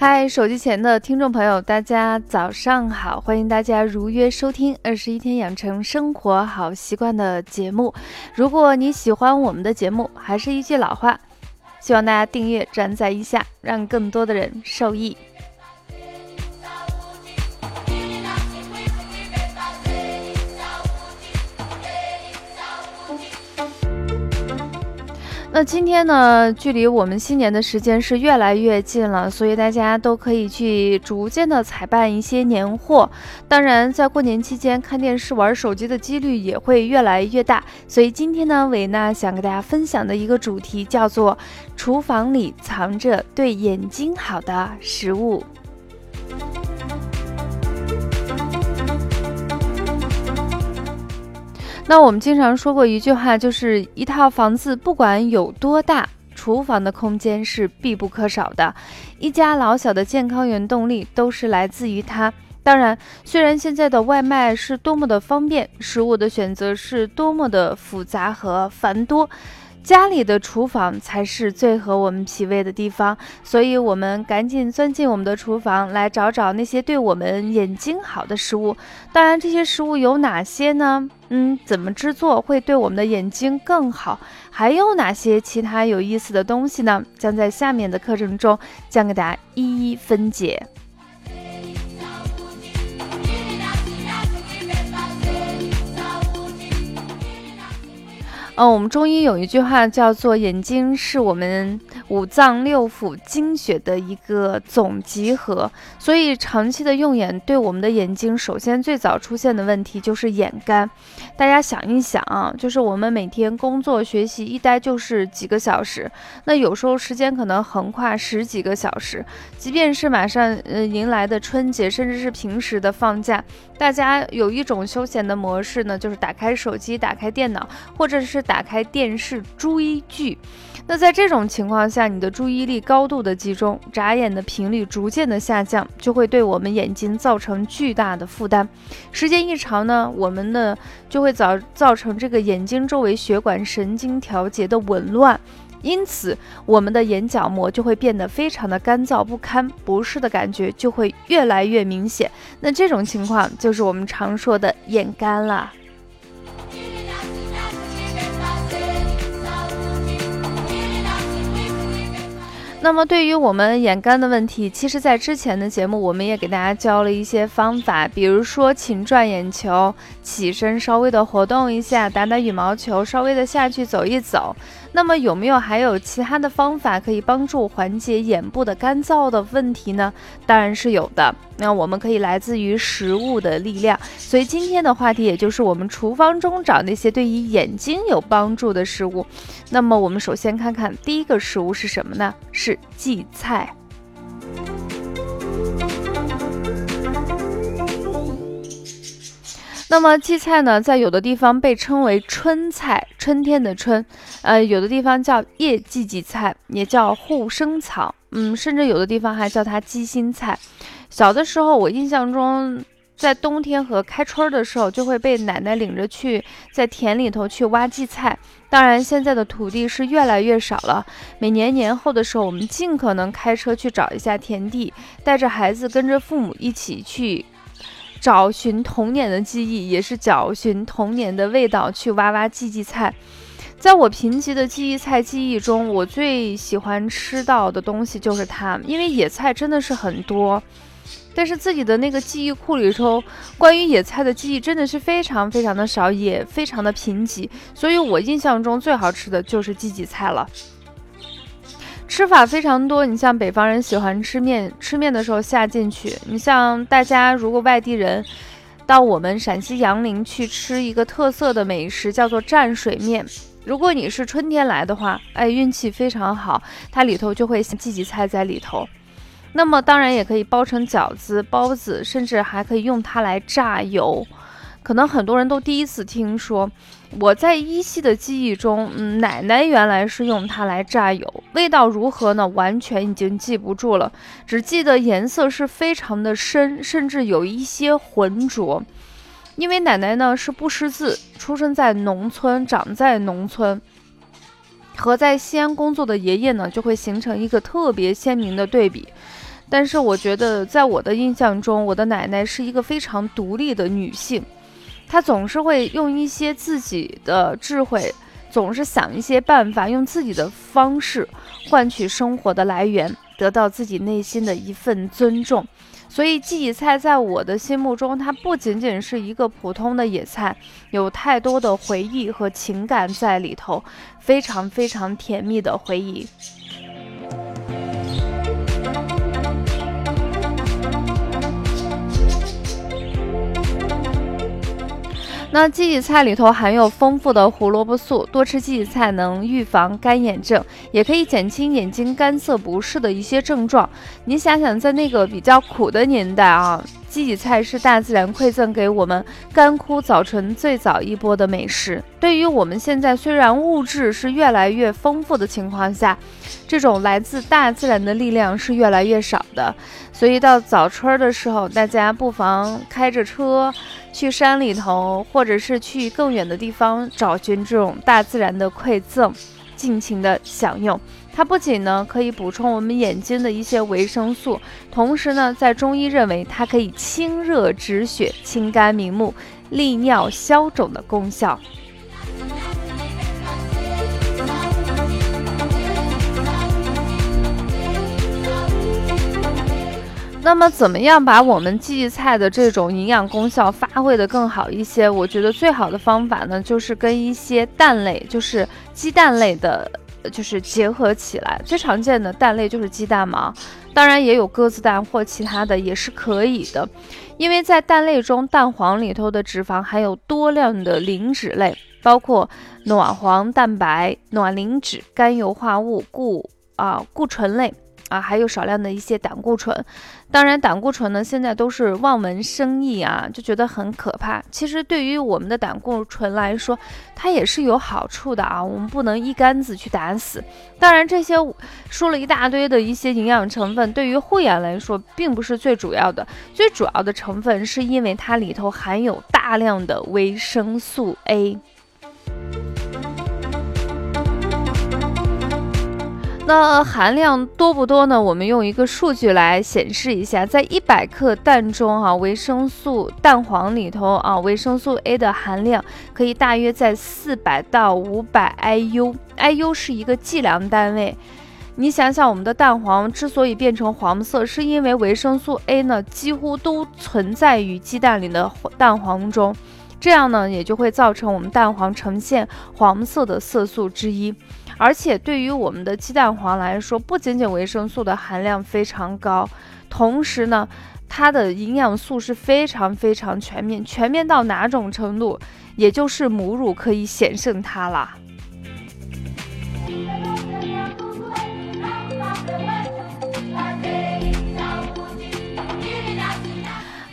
嗨，手机前的听众朋友，大家早上好！欢迎大家如约收听《二十一天养成生活好习惯》的节目。如果你喜欢我们的节目，还是一句老话，希望大家订阅、转载一下，让更多的人受益。那今天呢，距离我们新年的时间是越来越近了，所以大家都可以去逐渐的采办一些年货。当然，在过年期间看电视、玩手机的几率也会越来越大。所以今天呢，维娜想给大家分享的一个主题叫做“厨房里藏着对眼睛好的食物”。那我们经常说过一句话，就是一套房子不管有多大，厨房的空间是必不可少的。一家老小的健康原动力都是来自于它。当然，虽然现在的外卖是多么的方便，食物的选择是多么的复杂和繁多。家里的厨房才是最合我们脾胃的地方，所以我们赶紧钻进我们的厨房来找找那些对我们眼睛好的食物。当然，这些食物有哪些呢？嗯，怎么制作会对我们的眼睛更好？还有哪些其他有意思的东西呢？将在下面的课程中将给大家一一分解。嗯，我们中医有一句话叫做“眼睛是我们五脏六腑精血的一个总集合”，所以长期的用眼对我们的眼睛，首先最早出现的问题就是眼干。大家想一想啊，就是我们每天工作学习一待就是几个小时，那有时候时间可能横跨十几个小时，即便是马上呃迎来的春节，甚至是平时的放假，大家有一种休闲的模式呢，就是打开手机、打开电脑，或者是。打开电视追剧，那在这种情况下，你的注意力高度的集中，眨眼的频率逐渐的下降，就会对我们眼睛造成巨大的负担。时间一长呢，我们的就会造造成这个眼睛周围血管神经调节的紊乱，因此我们的眼角膜就会变得非常的干燥不堪，不适的感觉就会越来越明显。那这种情况就是我们常说的眼干了。那么，对于我们眼干的问题，其实，在之前的节目，我们也给大家教了一些方法，比如说勤转眼球，起身稍微的活动一下，打打羽毛球，稍微的下去走一走。那么有没有还有其他的方法可以帮助缓解眼部的干燥的问题呢？当然是有的。那我们可以来自于食物的力量。所以今天的话题也就是我们厨房中找那些对于眼睛有帮助的食物。那么我们首先看看第一个食物是什么呢？是荠菜。那么荠菜呢，在有的地方被称为春菜，春天的春，呃，有的地方叫叶荠荠菜，也叫护生草，嗯，甚至有的地方还叫它鸡心菜。小的时候，我印象中，在冬天和开春的时候，就会被奶奶领着去在田里头去挖荠菜。当然，现在的土地是越来越少了。每年年后的时候，我们尽可能开车去找一下田地，带着孩子跟着父母一起去。找寻童年的记忆，也是找寻童年的味道，去挖挖荠荠菜。在我贫瘠的记忆菜记忆中，我最喜欢吃到的东西就是它，因为野菜真的是很多，但是自己的那个记忆库里头，关于野菜的记忆真的是非常非常的少，也非常的贫瘠，所以我印象中最好吃的就是荠荠菜了。吃法非常多，你像北方人喜欢吃面，吃面的时候下进去。你像大家如果外地人到我们陕西杨凌去吃一个特色的美食，叫做蘸水面。如果你是春天来的话，哎，运气非常好，它里头就会荠荠菜在里头。那么当然也可以包成饺子、包子，甚至还可以用它来榨油。可能很多人都第一次听说。我在依稀的记忆中，嗯，奶奶原来是用它来榨油，味道如何呢？完全已经记不住了，只记得颜色是非常的深，甚至有一些浑浊。因为奶奶呢是不识字，出生在农村，长在农村，和在西安工作的爷爷呢就会形成一个特别鲜明的对比。但是我觉得在我的印象中，我的奶奶是一个非常独立的女性，他总是会用一些自己的智慧，总是想一些办法，用自己的方式换取生活的来源，得到自己内心的一份尊重。所以荠荠菜在我的心目中，它不仅仅是一个普通的野菜，有太多的回忆和情感在里头，非常非常甜蜜的回忆。那荠荠菜里头含有丰富的胡萝卜素，多吃荠荠菜能预防干眼症，也可以减轻眼睛干涩不适的一些症状。你想想，在那个比较苦的年代啊。荠荠菜是大自然馈赠给我们干枯早晨最早一波的美食。对于我们现在虽然物质是越来越丰富的情况下，这种来自大自然的力量是越来越少的。所以到早春的时候，大家不妨开着车去山里头，或者是去更远的地方找寻这种大自然的馈赠，尽情的享用。它不仅呢可以补充我们眼睛的一些维生素，同时呢，在中医认为它可以清热止血、清肝明目、利尿消肿的功效。那么，怎么样把我们荠荠菜的这种营养功效发挥的更好一些？我觉得最好的方法呢，就是跟一些蛋类，就是鸡蛋类的。就是结合起来，最常见的蛋类就是鸡蛋嘛，当然也有鸽子蛋或其他的也是可以的，因为在蛋类中，蛋黄里头的脂肪含有多量的磷脂类，包括卵黄蛋白、卵磷脂、甘油化物、固啊固醇类。啊，还有少量的一些胆固醇，当然胆固醇呢，现在都是望文生义啊，就觉得很可怕。其实对于我们的胆固醇来说，它也是有好处的啊，我们不能一竿子去打死。当然，这些说了一大堆的一些营养成分，对于护眼来说并不是最主要的，最主要的成分是因为它里头含有大量的维生素 A。那含量多不多呢？我们用一个数据来显示一下，在一百克蛋中啊，维生素蛋黄里头啊，维生素 A 的含量可以大约在四百到五百 IU，IU 是一个计量单位。你想想，我们的蛋黄之所以变成黄色，是因为维生素 A 呢几乎都存在于鸡蛋里的蛋黄中，这样呢也就会造成我们蛋黄呈现黄色的色素之一。而且对于我们的鸡蛋黄来说，不仅仅维生素的含量非常高，同时呢，它的营养素是非常非常全面，全面到哪种程度？也就是母乳可以险胜它了。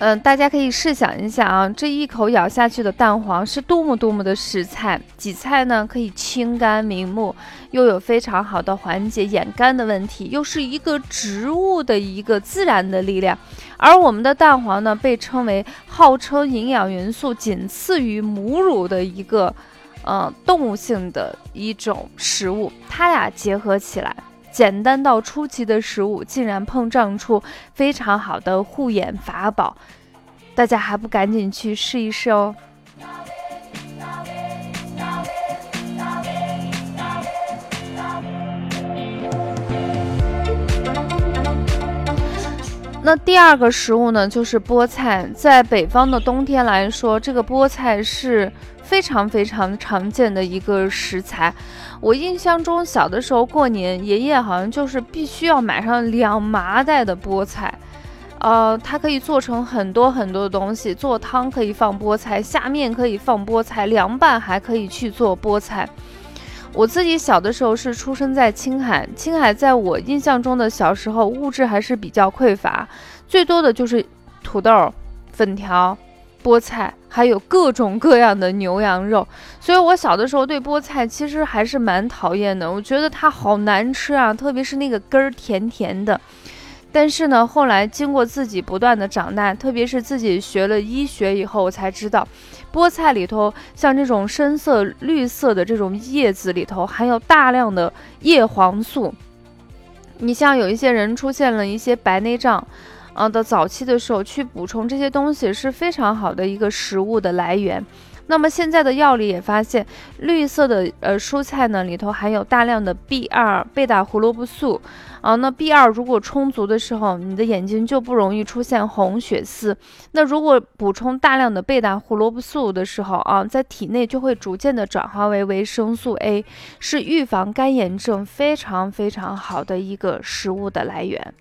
嗯，大家可以试想一下啊，这一口咬下去的蛋黄是多么多么的实菜。荠菜呢，可以清肝明目，又有非常好的缓解眼干的问题，又是一个植物的一个自然的力量。而我们的蛋黄呢，被称为号称营养元素仅次于母乳的一个，呃，动物性的一种食物。它俩结合起来。简单到出奇的食物，竟然碰撞出非常好的护眼法宝，大家还不赶紧去试一试哦！那第二个食物呢，就是菠菜。在北方的冬天来说，这个菠菜是。非常非常常见的一个食材，我印象中小的时候过年，爷爷好像就是必须要买上两麻袋的菠菜，呃，它可以做成很多很多的东西，做汤可以放菠菜，下面可以放菠菜，凉拌还可以去做菠菜。我自己小的时候是出生在青海，青海在我印象中的小时候物质还是比较匮乏，最多的就是土豆、粉条。菠菜还有各种各样的牛羊肉，所以我小的时候对菠菜其实还是蛮讨厌的。我觉得它好难吃啊，特别是那个根儿甜甜的。但是呢，后来经过自己不断的长大，特别是自己学了医学以后，我才知道，菠菜里头像这种深色绿色的这种叶子里头含有大量的叶黄素。你像有一些人出现了一些白内障，啊的早期的时候，去补充这些东西是非常好的一个食物的来源。那么现在的药理也发现，绿色的呃蔬菜呢里头含有大量的 B 二贝塔胡萝卜素，啊，那 B 二如果充足的时候，你的眼睛就不容易出现红血丝。那如果补充大量的贝塔胡萝卜素的时候啊，在体内就会逐渐的转化为维生素 A，是预防干眼症非常非常好的一个食物的来源。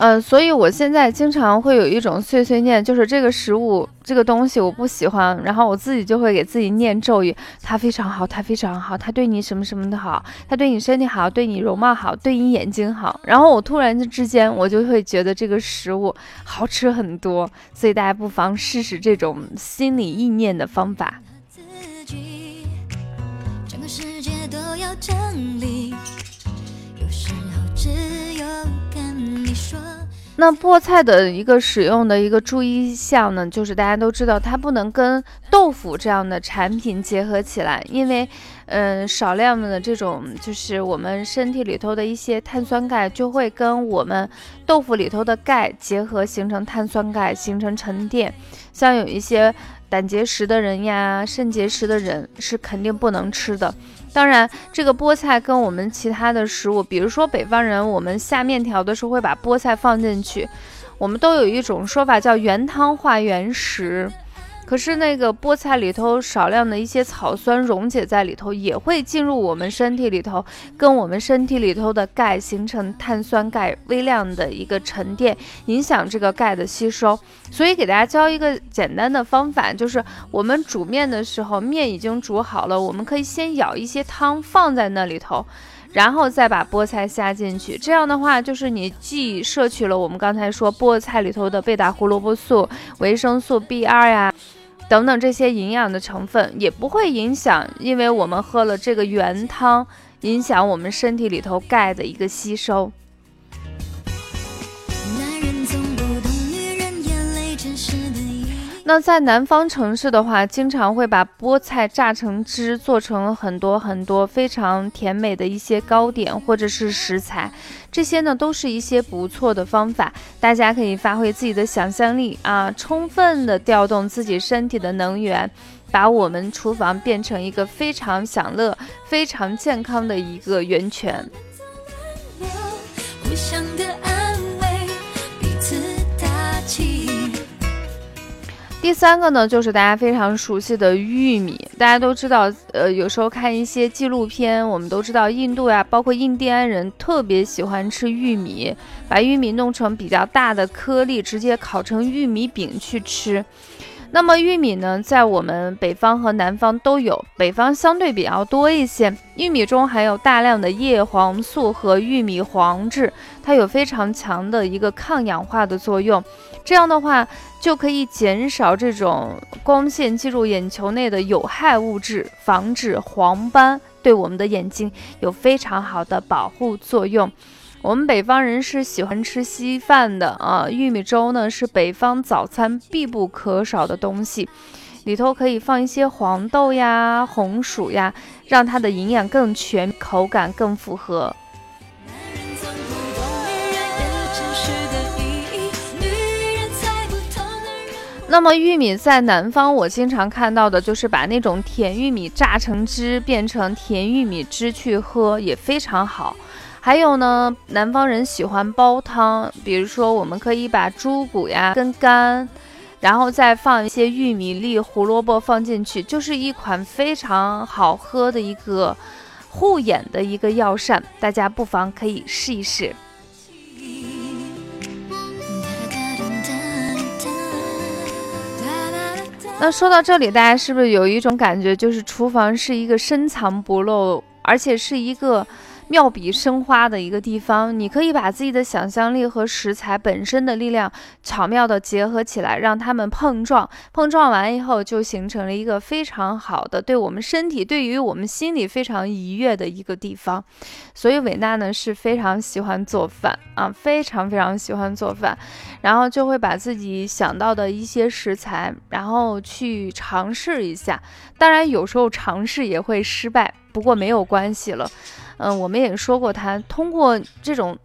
嗯，所以我现在经常会有一种碎碎念，就是这个食物这个东西我不喜欢，然后我自己就会给自己念咒语，它非常好，它非常好，它对你什么什么的好，它对你身体好，对你容貌好，对你眼睛好。然后我突然之间我就会觉得这个食物好吃很多，所以大家不妨试试这种心理意念的方法。整个世界都要整理那菠菜的一个使用的一个注意项呢，就是大家都知道，它不能跟豆腐这样的产品结合起来，因为，嗯，少量的这种就是我们身体里头的一些碳酸钙就会跟我们豆腐里头的钙结合，形成碳酸钙，形成沉淀。像有一些胆结石的人呀、肾结石的人是肯定不能吃的。当然，这个菠菜跟我们其他的食物，比如说北方人，我们下面条的时候会把菠菜放进去，我们都有一种说法叫原汤化原食。可是那个菠菜里头少量的一些草酸溶解在里头，也会进入我们身体里头，跟我们身体里头的钙形成碳酸钙微量的一个沉淀，影响这个钙的吸收。所以给大家教一个简单的方法，就是我们煮面的时候，面已经煮好了，我们可以先舀一些汤放在那里头，然后再把菠菜下进去。这样的话，就是你既摄取了我们刚才说菠菜里头的贝塔胡萝卜素、维生素 B 二呀。等等这些营养的成分也不会影响，因为我们喝了这个原汤，影响我们身体里头钙的一个吸收。那在南方城市的话，经常会把菠菜榨成汁，做成很多很多非常甜美的一些糕点或者是食材。这些呢，都是一些不错的方法，大家可以发挥自己的想象力啊，充分的调动自己身体的能源，把我们厨房变成一个非常享乐、非常健康的一个源泉想的爱。第三个呢，就是大家非常熟悉的玉米。大家都知道，呃，有时候看一些纪录片，我们都知道印度呀，包括印第安人特别喜欢吃玉米，把玉米弄成比较大的颗粒，直接烤成玉米饼去吃。那么玉米呢，在我们北方和南方都有，北方相对比较多一些。玉米中含有大量的叶黄素和玉米黄质，它有非常强的一个抗氧化的作用。这样的话，就可以减少这种光线进入眼球内的有害物质，防止黄斑，对我们的眼睛有非常好的保护作用。我们北方人是喜欢吃稀饭的啊，玉米粥呢是北方早餐必不可少的东西，里头可以放一些黄豆呀、红薯呀，让它的营养更全，口感更符合。那么玉米在南方，我经常看到的就是把那种甜玉米榨成汁，变成甜玉米汁去喝，也非常好。还有呢，南方人喜欢煲汤，比如说我们可以把猪骨呀跟肝，然后再放一些玉米粒、胡萝卜放进去，就是一款非常好喝的一个护眼的一个药膳，大家不妨可以试一试。那说到这里，大家是不是有一种感觉，就是厨房是一个深藏不露，而且是一个。妙笔生花的一个地方。你可以把自己的想象力和食材本身的力量巧妙的结合起来，让它们碰撞。碰撞完以后，就形成了一个非常好的，对我们身体、对于我们心里非常愉悦的一个地方。所以，伟娜呢是非常喜欢做饭啊，非常非常喜欢做饭，然后就会把自己想到的一些食材，然后去尝试一下。当然，有时候尝试也会失败，不过没有关系了。嗯，我们也说过，他通过这种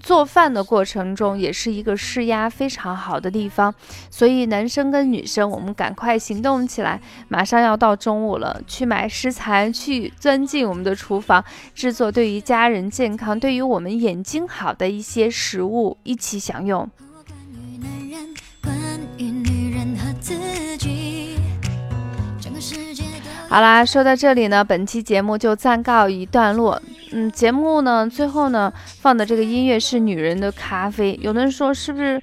做饭的过程中，也是一个释压非常好的地方。所以，男生跟女生，我们赶快行动起来，马上要到中午了，去买食材，去钻进我们的厨房，制作对于家人健康、对于我们眼睛好的一些食物，一起享用。好啦，说到这里呢，本期节目就暂告一段落。嗯，节目呢最后呢放的这个音乐是《女人的咖啡》。有的人说是不是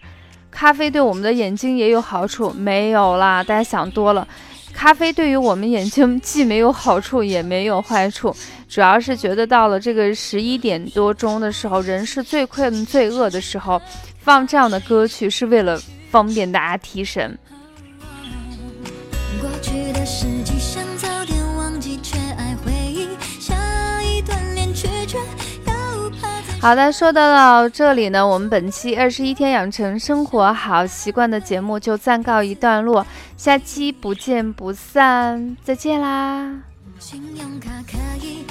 咖啡对我们的眼睛也有好处？没有啦，大家想多了。咖啡对于我们眼睛既没有好处也没有坏处，主要是觉得到了这个十一点多钟的时候，人是最困最饿的时候，放这样的歌曲是为了方便大家提神。过去的好的，说到这里呢，我们本期二十一天养成生活好习惯的节目就暂告一段落，下期不见不散，再见啦！信用卡可以